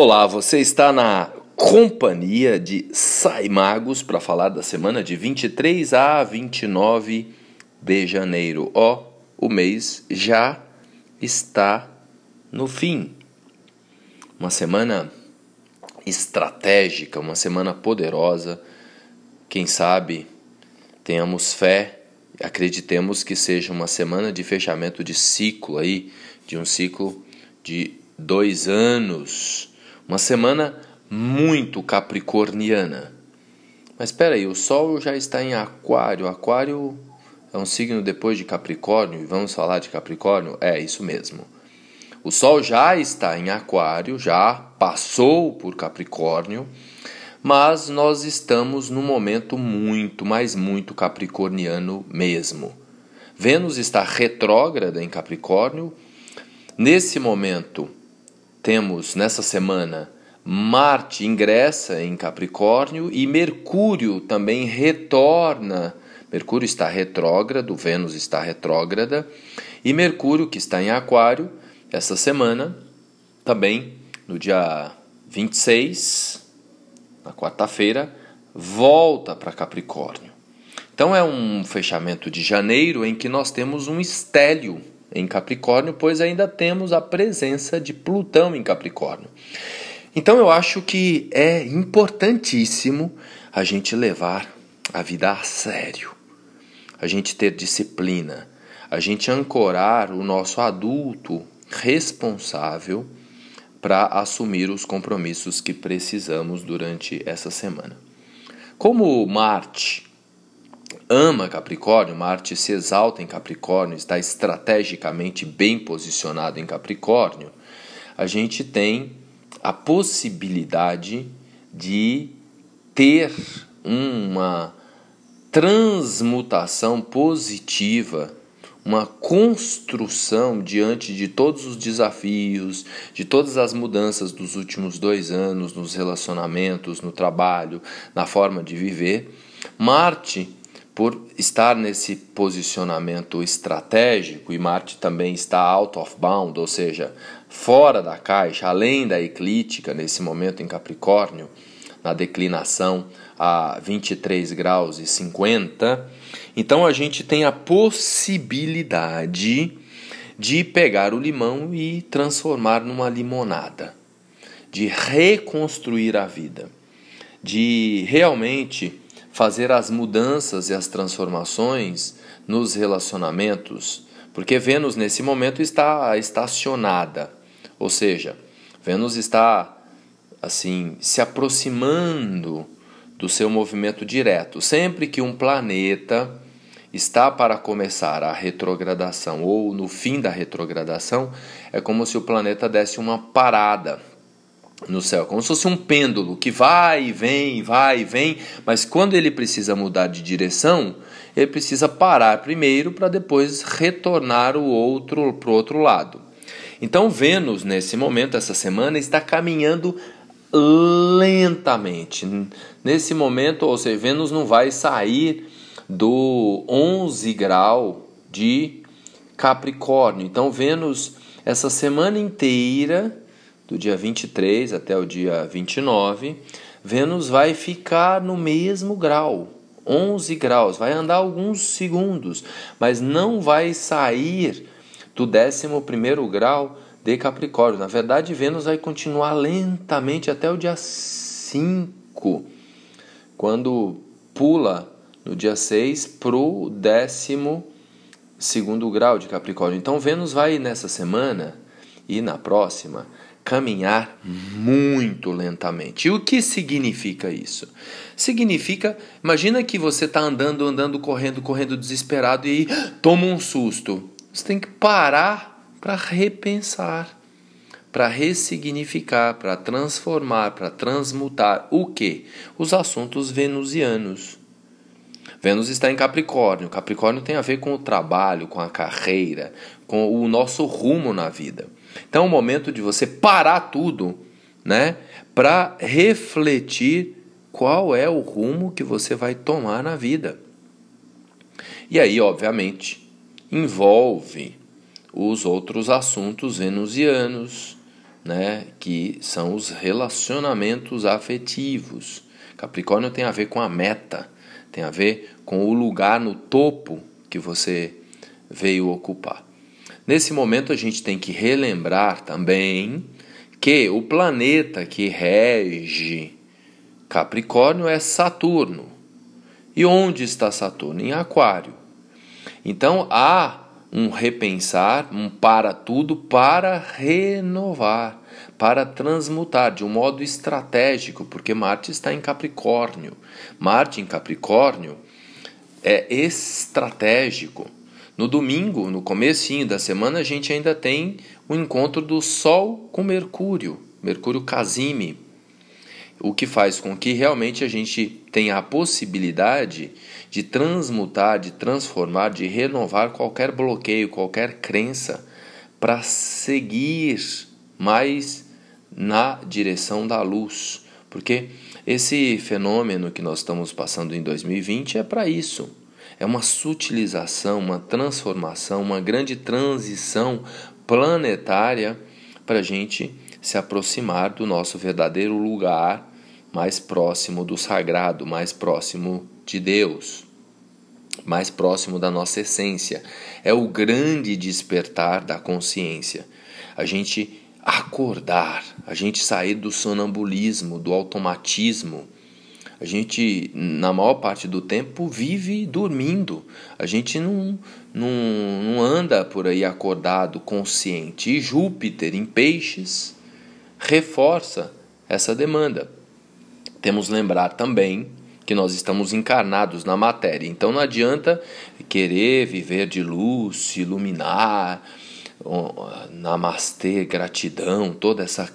Olá, você está na companhia de Sai Magos para falar da semana de 23 a 29 de janeiro. Ó, oh, o mês já está no fim. Uma semana estratégica, uma semana poderosa. Quem sabe tenhamos fé, acreditemos que seja uma semana de fechamento de ciclo aí, de um ciclo de dois anos uma semana muito capricorniana. Mas espera aí, o Sol já está em Aquário. Aquário é um signo depois de Capricórnio, e vamos falar de Capricórnio? É isso mesmo. O Sol já está em Aquário, já passou por Capricórnio, mas nós estamos num momento muito, mas muito capricorniano mesmo. Vênus está retrógrada em Capricórnio. Nesse momento, temos nessa semana Marte ingressa em Capricórnio e Mercúrio também retorna. Mercúrio está retrógrado, Vênus está retrógrada e Mercúrio, que está em Aquário, essa semana, também no dia 26, na quarta-feira, volta para Capricórnio. Então é um fechamento de janeiro em que nós temos um estélio em Capricórnio, pois ainda temos a presença de Plutão em Capricórnio. Então eu acho que é importantíssimo a gente levar a vida a sério, a gente ter disciplina, a gente ancorar o nosso adulto responsável para assumir os compromissos que precisamos durante essa semana. Como Marte ama Capricórnio, Marte se exalta em Capricórnio, está estrategicamente bem posicionado em Capricórnio, a gente tem a possibilidade de ter uma transmutação positiva, uma construção diante de todos os desafios, de todas as mudanças dos últimos dois anos nos relacionamentos, no trabalho, na forma de viver. Marte por estar nesse posicionamento estratégico, e Marte também está out of bound, ou seja, fora da caixa, além da eclíptica nesse momento em Capricórnio, na declinação a 23 graus e 50, então a gente tem a possibilidade de pegar o limão e transformar numa limonada, de reconstruir a vida, de realmente fazer as mudanças e as transformações nos relacionamentos, porque Vênus nesse momento está estacionada, ou seja, Vênus está assim se aproximando do seu movimento direto. Sempre que um planeta está para começar a retrogradação ou no fim da retrogradação, é como se o planeta desse uma parada no céu, como se fosse um pêndulo que vai e vem, vai e vem, mas quando ele precisa mudar de direção, ele precisa parar primeiro para depois retornar o outro para o outro lado. Então Vênus nesse momento, essa semana, está caminhando lentamente. Nesse momento, ou seja, Vênus não vai sair do 11 grau de Capricórnio. Então Vênus essa semana inteira do dia 23 até o dia 29, Vênus vai ficar no mesmo grau, 11 graus, vai andar alguns segundos, mas não vai sair do 11 grau de Capricórnio. Na verdade, Vênus vai continuar lentamente até o dia 5, quando pula no dia 6 para o 12 grau de Capricórnio. Então, Vênus vai nessa semana e na próxima caminhar muito lentamente. E o que significa isso? Significa, imagina que você está andando, andando, correndo, correndo desesperado e toma um susto. Você tem que parar para repensar, para ressignificar, para transformar, para transmutar o que? Os assuntos venusianos. Vênus está em Capricórnio. Capricórnio tem a ver com o trabalho, com a carreira, com o nosso rumo na vida. Então é o momento de você parar tudo, né, para refletir qual é o rumo que você vai tomar na vida. E aí, obviamente, envolve os outros assuntos venusianos, né, que são os relacionamentos afetivos. Capricórnio tem a ver com a meta, tem a ver com o lugar no topo que você veio ocupar. Nesse momento a gente tem que relembrar também que o planeta que rege Capricórnio é Saturno. E onde está Saturno? Em Aquário. Então há um repensar, um para tudo para renovar, para transmutar de um modo estratégico, porque Marte está em Capricórnio. Marte em Capricórnio é estratégico. No domingo, no comecinho da semana, a gente ainda tem o encontro do Sol com Mercúrio, Mercúrio Casime, o que faz com que realmente a gente tenha a possibilidade de transmutar, de transformar, de renovar qualquer bloqueio, qualquer crença para seguir mais na direção da luz. Porque esse fenômeno que nós estamos passando em 2020 é para isso. É uma sutilização, uma transformação, uma grande transição planetária para a gente se aproximar do nosso verdadeiro lugar mais próximo do sagrado, mais próximo de Deus, mais próximo da nossa essência. É o grande despertar da consciência. A gente acordar, a gente sair do sonambulismo, do automatismo. A gente, na maior parte do tempo, vive dormindo. A gente não, não, não anda por aí acordado, consciente. E Júpiter, em peixes, reforça essa demanda. Temos lembrar também que nós estamos encarnados na matéria. Então não adianta querer viver de luz, iluminar, namastê, gratidão, toda essa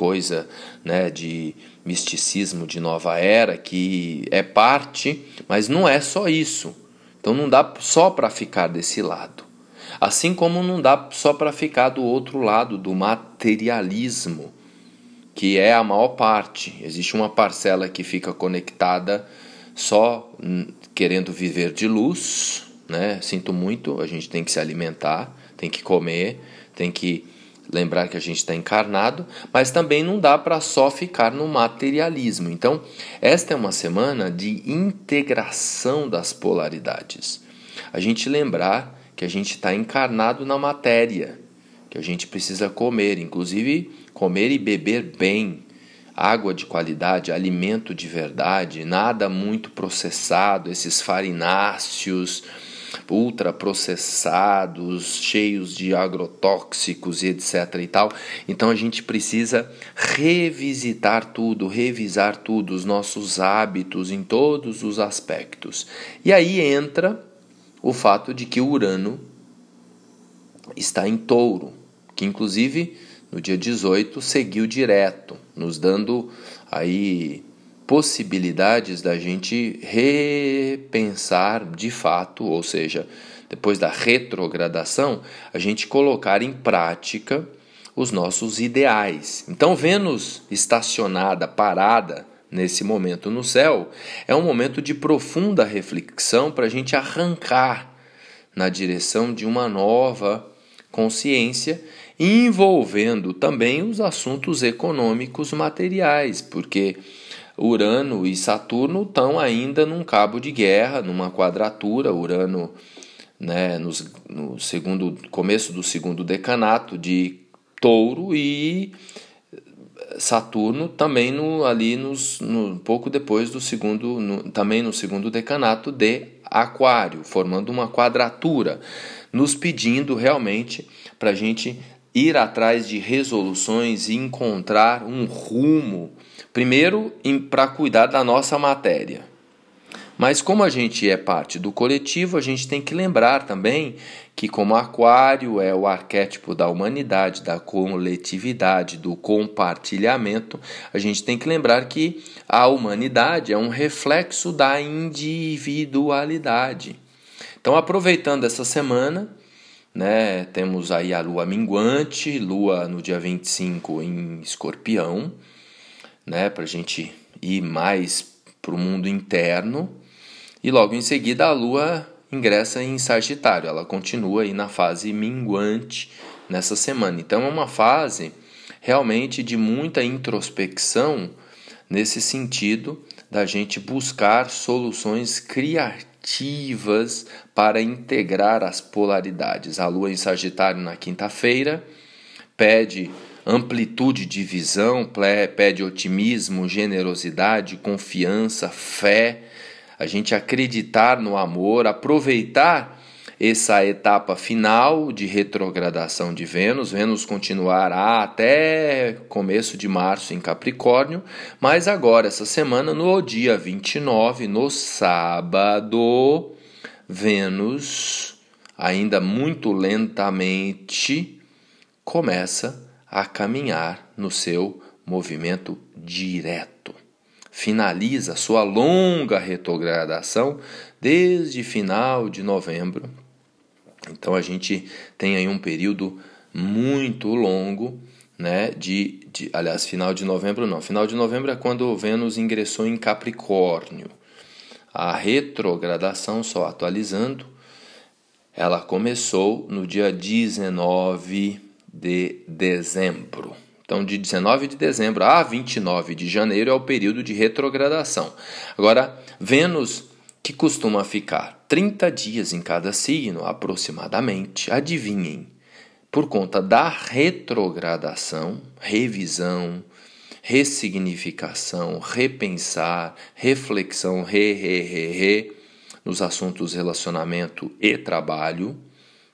coisa né, de misticismo de nova era que é parte, mas não é só isso. Então não dá só para ficar desse lado. Assim como não dá só para ficar do outro lado do materialismo que é a maior parte. Existe uma parcela que fica conectada só querendo viver de luz, né? Sinto muito, a gente tem que se alimentar, tem que comer, tem que lembrar que a gente está encarnado, mas também não dá para só ficar no materialismo. Então, esta é uma semana de integração das polaridades. A gente lembrar que a gente está encarnado na matéria, que a gente precisa comer, inclusive comer e beber bem, água de qualidade, alimento de verdade, nada muito processado, esses farináceos ultraprocessados, cheios de agrotóxicos e etc e tal. Então a gente precisa revisitar tudo, revisar tudo, os nossos hábitos em todos os aspectos. E aí entra o fato de que o Urano está em Touro, que inclusive no dia 18 seguiu direto, nos dando aí possibilidades da gente repensar de fato, ou seja, depois da retrogradação, a gente colocar em prática os nossos ideais. Então, Vênus estacionada, parada nesse momento no céu, é um momento de profunda reflexão para a gente arrancar na direção de uma nova consciência envolvendo também os assuntos econômicos materiais, porque Urano e Saturno estão ainda num cabo de guerra, numa quadratura. Urano, né, nos, no segundo começo do segundo decanato de Touro e Saturno também no, ali nos, no, pouco depois do segundo, no, também no segundo decanato de Aquário, formando uma quadratura, nos pedindo realmente para a gente ir atrás de resoluções e encontrar um rumo, primeiro para cuidar da nossa matéria. Mas como a gente é parte do coletivo, a gente tem que lembrar também que como aquário é o arquétipo da humanidade, da coletividade, do compartilhamento, a gente tem que lembrar que a humanidade é um reflexo da individualidade. Então, aproveitando essa semana, né? Temos aí a lua minguante, lua no dia 25 em escorpião, né? Para a gente ir mais para o mundo interno. E logo em seguida a lua ingressa em Sagitário, ela continua aí na fase minguante nessa semana. Então é uma fase realmente de muita introspecção nesse sentido da gente buscar soluções criativas para integrar as polaridades. A lua em Sagitário na quinta-feira pede amplitude de visão, pede otimismo, generosidade, confiança, fé, a gente acreditar no amor, aproveitar essa etapa final de retrogradação de Vênus. Vênus continuará até começo de março em Capricórnio, mas agora, essa semana, no dia 29, no sábado, Vênus, ainda muito lentamente, começa a caminhar no seu movimento direto. Finaliza sua longa retrogradação desde final de novembro. Então a gente tem aí um período muito longo, né? De, de aliás, final de novembro não. Final de novembro é quando Vênus ingressou em Capricórnio. A retrogradação, só atualizando, ela começou no dia 19 de dezembro. Então, de 19 de dezembro a 29 de janeiro é o período de retrogradação. Agora, Vênus, que costuma ficar 30 dias em cada signo, aproximadamente, adivinhem, por conta da retrogradação, revisão, ressignificação, repensar, reflexão, re, re, re, re, nos assuntos relacionamento e trabalho,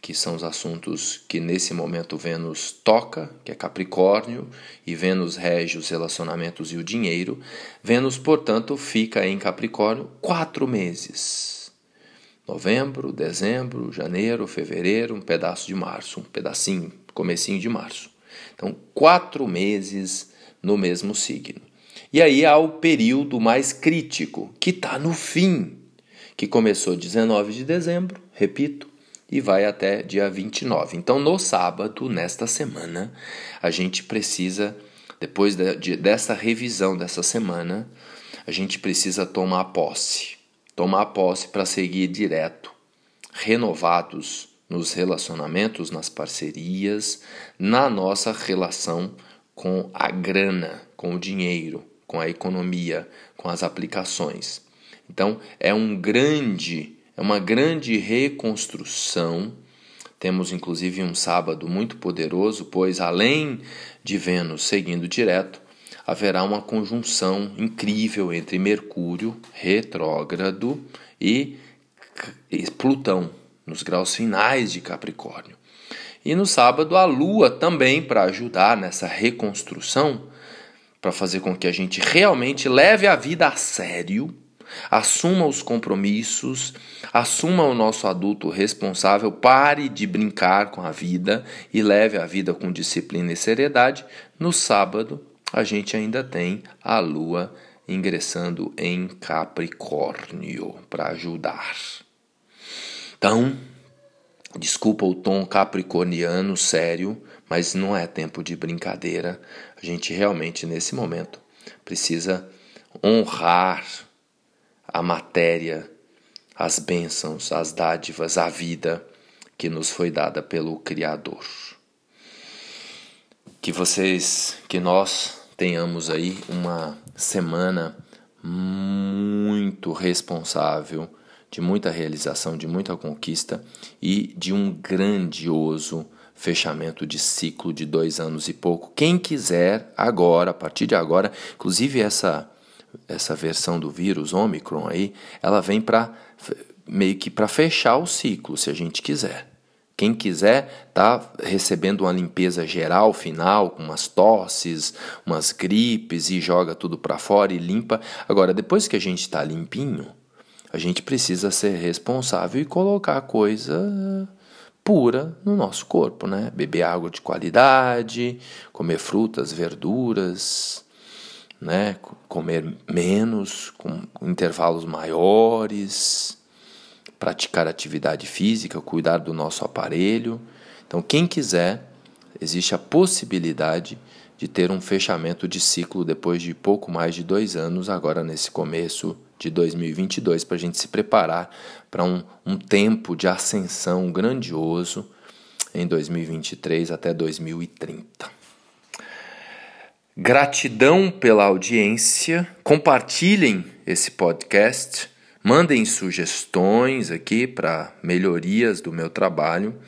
que são os assuntos que nesse momento Vênus toca, que é Capricórnio, e Vênus rege os relacionamentos e o dinheiro. Vênus, portanto, fica em Capricórnio quatro meses. Novembro, dezembro, janeiro, fevereiro, um pedaço de março, um pedacinho, comecinho de março. Então, quatro meses no mesmo signo. E aí há o período mais crítico, que está no fim, que começou 19 de dezembro, repito, e vai até dia 29. Então, no sábado, nesta semana, a gente precisa, depois de, de, dessa revisão dessa semana, a gente precisa tomar posse. Tomar posse para seguir direto, renovados nos relacionamentos, nas parcerias, na nossa relação com a grana, com o dinheiro, com a economia, com as aplicações. Então, é um grande é uma grande reconstrução. Temos inclusive um sábado muito poderoso, pois além de Vênus seguindo direto, haverá uma conjunção incrível entre Mercúrio retrógrado e Plutão nos graus finais de Capricórnio. E no sábado a Lua também para ajudar nessa reconstrução, para fazer com que a gente realmente leve a vida a sério Assuma os compromissos, assuma o nosso adulto responsável, pare de brincar com a vida e leve a vida com disciplina e seriedade. No sábado, a gente ainda tem a lua ingressando em Capricórnio para ajudar. Então, desculpa o tom capricorniano sério, mas não é tempo de brincadeira. A gente realmente nesse momento precisa honrar a matéria, as bênçãos, as dádivas, a vida que nos foi dada pelo Criador. Que vocês, que nós tenhamos aí uma semana muito responsável, de muita realização, de muita conquista e de um grandioso fechamento de ciclo de dois anos e pouco. Quem quiser agora, a partir de agora, inclusive essa essa versão do vírus Omicron aí, ela vem para meio que para fechar o ciclo, se a gente quiser. Quem quiser tá recebendo uma limpeza geral final, com umas tosses, umas gripes e joga tudo para fora e limpa. Agora, depois que a gente está limpinho, a gente precisa ser responsável e colocar coisa pura no nosso corpo, né? Beber água de qualidade, comer frutas, verduras, né? comer menos, com intervalos maiores, praticar atividade física, cuidar do nosso aparelho. Então, quem quiser, existe a possibilidade de ter um fechamento de ciclo depois de pouco mais de dois anos, agora nesse começo de 2022, para a gente se preparar para um, um tempo de ascensão grandioso em 2023 até 2030. Gratidão pela audiência. Compartilhem esse podcast. Mandem sugestões aqui para melhorias do meu trabalho.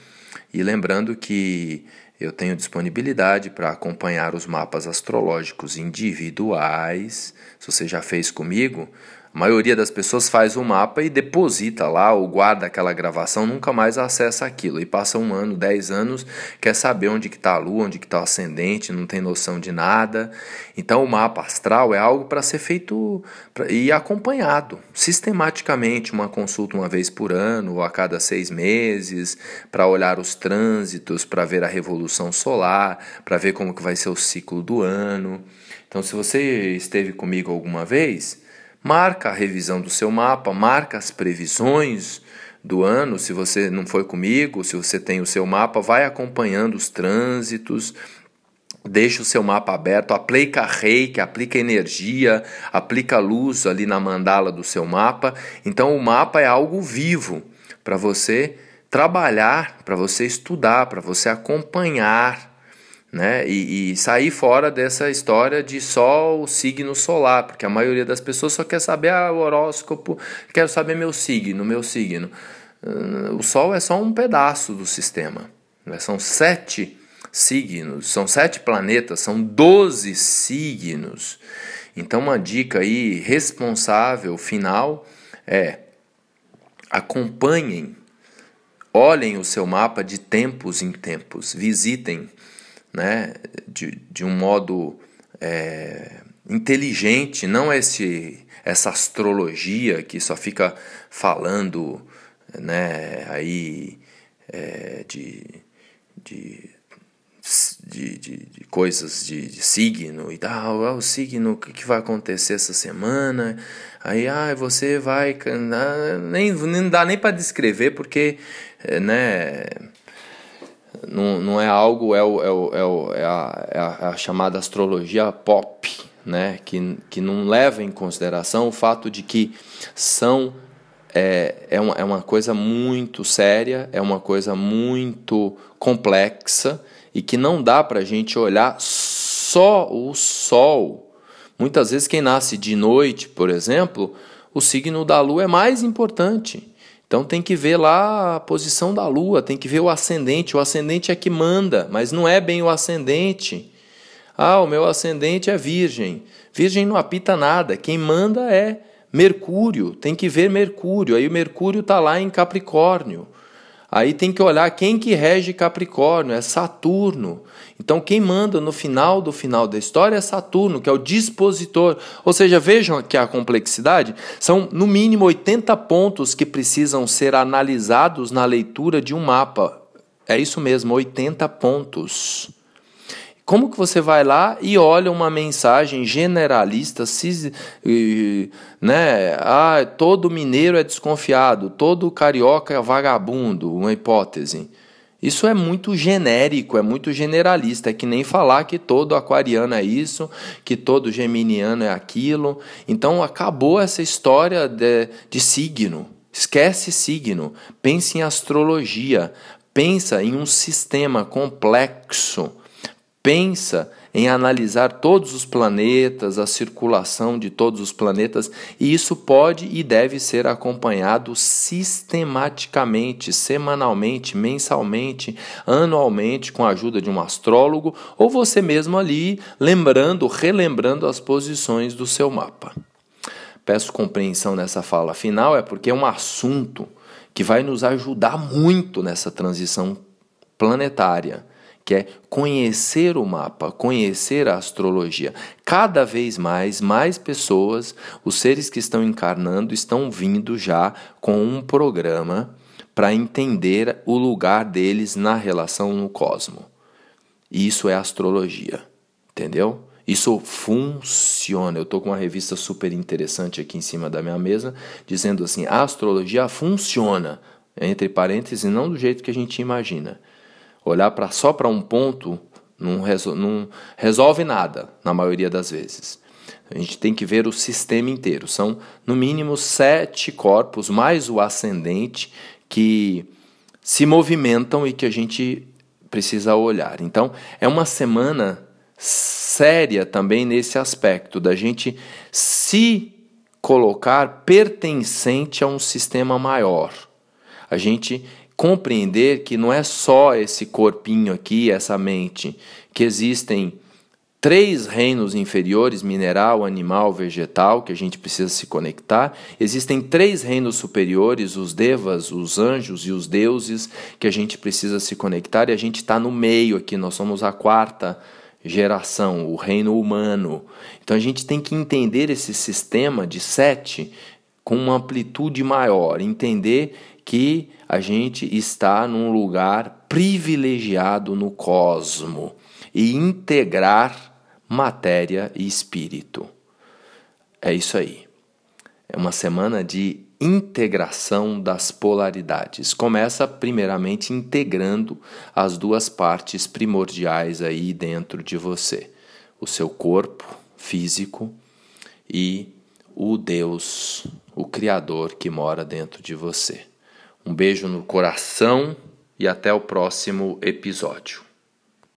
E lembrando que eu tenho disponibilidade para acompanhar os mapas astrológicos individuais. Se você já fez comigo, a maioria das pessoas faz o um mapa e deposita lá ou guarda aquela gravação, nunca mais acessa aquilo. E passa um ano, dez anos, quer saber onde que está a lua, onde que está o ascendente, não tem noção de nada. Então o mapa astral é algo para ser feito e acompanhado sistematicamente, uma consulta uma vez por ano ou a cada seis meses, para olhar os trânsitos, para ver a revolução solar, para ver como que vai ser o ciclo do ano. Então se você esteve comigo alguma vez Marca a revisão do seu mapa, marca as previsões do ano. Se você não foi comigo, se você tem o seu mapa, vai acompanhando os trânsitos. Deixa o seu mapa aberto, aplica reiki, aplica energia, aplica luz ali na mandala do seu mapa. Então o mapa é algo vivo para você trabalhar, para você estudar, para você acompanhar né? E, e, sair fora dessa história de só o signo solar, porque a maioria das pessoas só quer saber ah, o horóscopo, quero saber meu signo, meu signo. Uh, o Sol é só um pedaço do sistema. Né? São sete signos, são sete planetas, são doze signos. Então, uma dica aí responsável final é acompanhem, olhem o seu mapa de tempos em tempos, visitem né, de, de um modo é, inteligente, não esse, essa astrologia que só fica falando né, aí é, de, de, de, de, de, coisas de, de, signo e tal, ah, o signo, o que, que vai acontecer essa semana, aí ah, você vai, nem, nem dá nem para descrever porque é, né, não, não é algo, é, o, é, o, é, o, é, a, é, a, é a chamada astrologia pop, né? que, que não leva em consideração o fato de que são é, é, uma, é uma coisa muito séria, é uma coisa muito complexa e que não dá para a gente olhar só o Sol. Muitas vezes, quem nasce de noite, por exemplo, o signo da Lua é mais importante. Então tem que ver lá a posição da lua, tem que ver o ascendente. O ascendente é que manda, mas não é bem o ascendente. Ah, o meu ascendente é virgem. Virgem não apita nada. Quem manda é Mercúrio. Tem que ver Mercúrio. Aí o Mercúrio está lá em Capricórnio. Aí tem que olhar quem que rege Capricórnio, é Saturno. Então quem manda no final do final da história é Saturno, que é o dispositor. Ou seja, vejam que a complexidade são no mínimo 80 pontos que precisam ser analisados na leitura de um mapa. É isso mesmo, 80 pontos. Como que você vai lá e olha uma mensagem generalista, né? Ah, todo mineiro é desconfiado, todo carioca é vagabundo, uma hipótese. Isso é muito genérico, é muito generalista, é que nem falar que todo aquariano é isso, que todo geminiano é aquilo. Então acabou essa história de, de signo. Esquece signo, pense em astrologia, pensa em um sistema complexo pensa em analisar todos os planetas, a circulação de todos os planetas, e isso pode e deve ser acompanhado sistematicamente, semanalmente, mensalmente, anualmente, com a ajuda de um astrólogo, ou você mesmo ali, lembrando, relembrando as posições do seu mapa. Peço compreensão nessa fala final, é porque é um assunto que vai nos ajudar muito nessa transição planetária que é conhecer o mapa, conhecer a astrologia. Cada vez mais, mais pessoas, os seres que estão encarnando, estão vindo já com um programa para entender o lugar deles na relação no cosmo. Isso é astrologia, entendeu? Isso funciona. Eu estou com uma revista super interessante aqui em cima da minha mesa, dizendo assim: a astrologia funciona, entre parênteses, não do jeito que a gente imagina. Olhar pra, só para um ponto não, não resolve nada, na maioria das vezes. A gente tem que ver o sistema inteiro. São, no mínimo, sete corpos, mais o ascendente, que se movimentam e que a gente precisa olhar. Então, é uma semana séria também nesse aspecto, da gente se colocar pertencente a um sistema maior. A gente compreender que não é só esse corpinho aqui, essa mente, que existem três reinos inferiores mineral, animal, vegetal que a gente precisa se conectar. Existem três reinos superiores, os devas, os anjos e os deuses, que a gente precisa se conectar e a gente está no meio aqui, nós somos a quarta geração, o reino humano. Então a gente tem que entender esse sistema de sete com uma amplitude maior, entender que a gente está num lugar privilegiado no cosmo e integrar matéria e espírito. É isso aí. É uma semana de integração das polaridades. Começa primeiramente integrando as duas partes primordiais aí dentro de você: o seu corpo físico e o Deus, o Criador que mora dentro de você. Um beijo no coração e até o próximo episódio.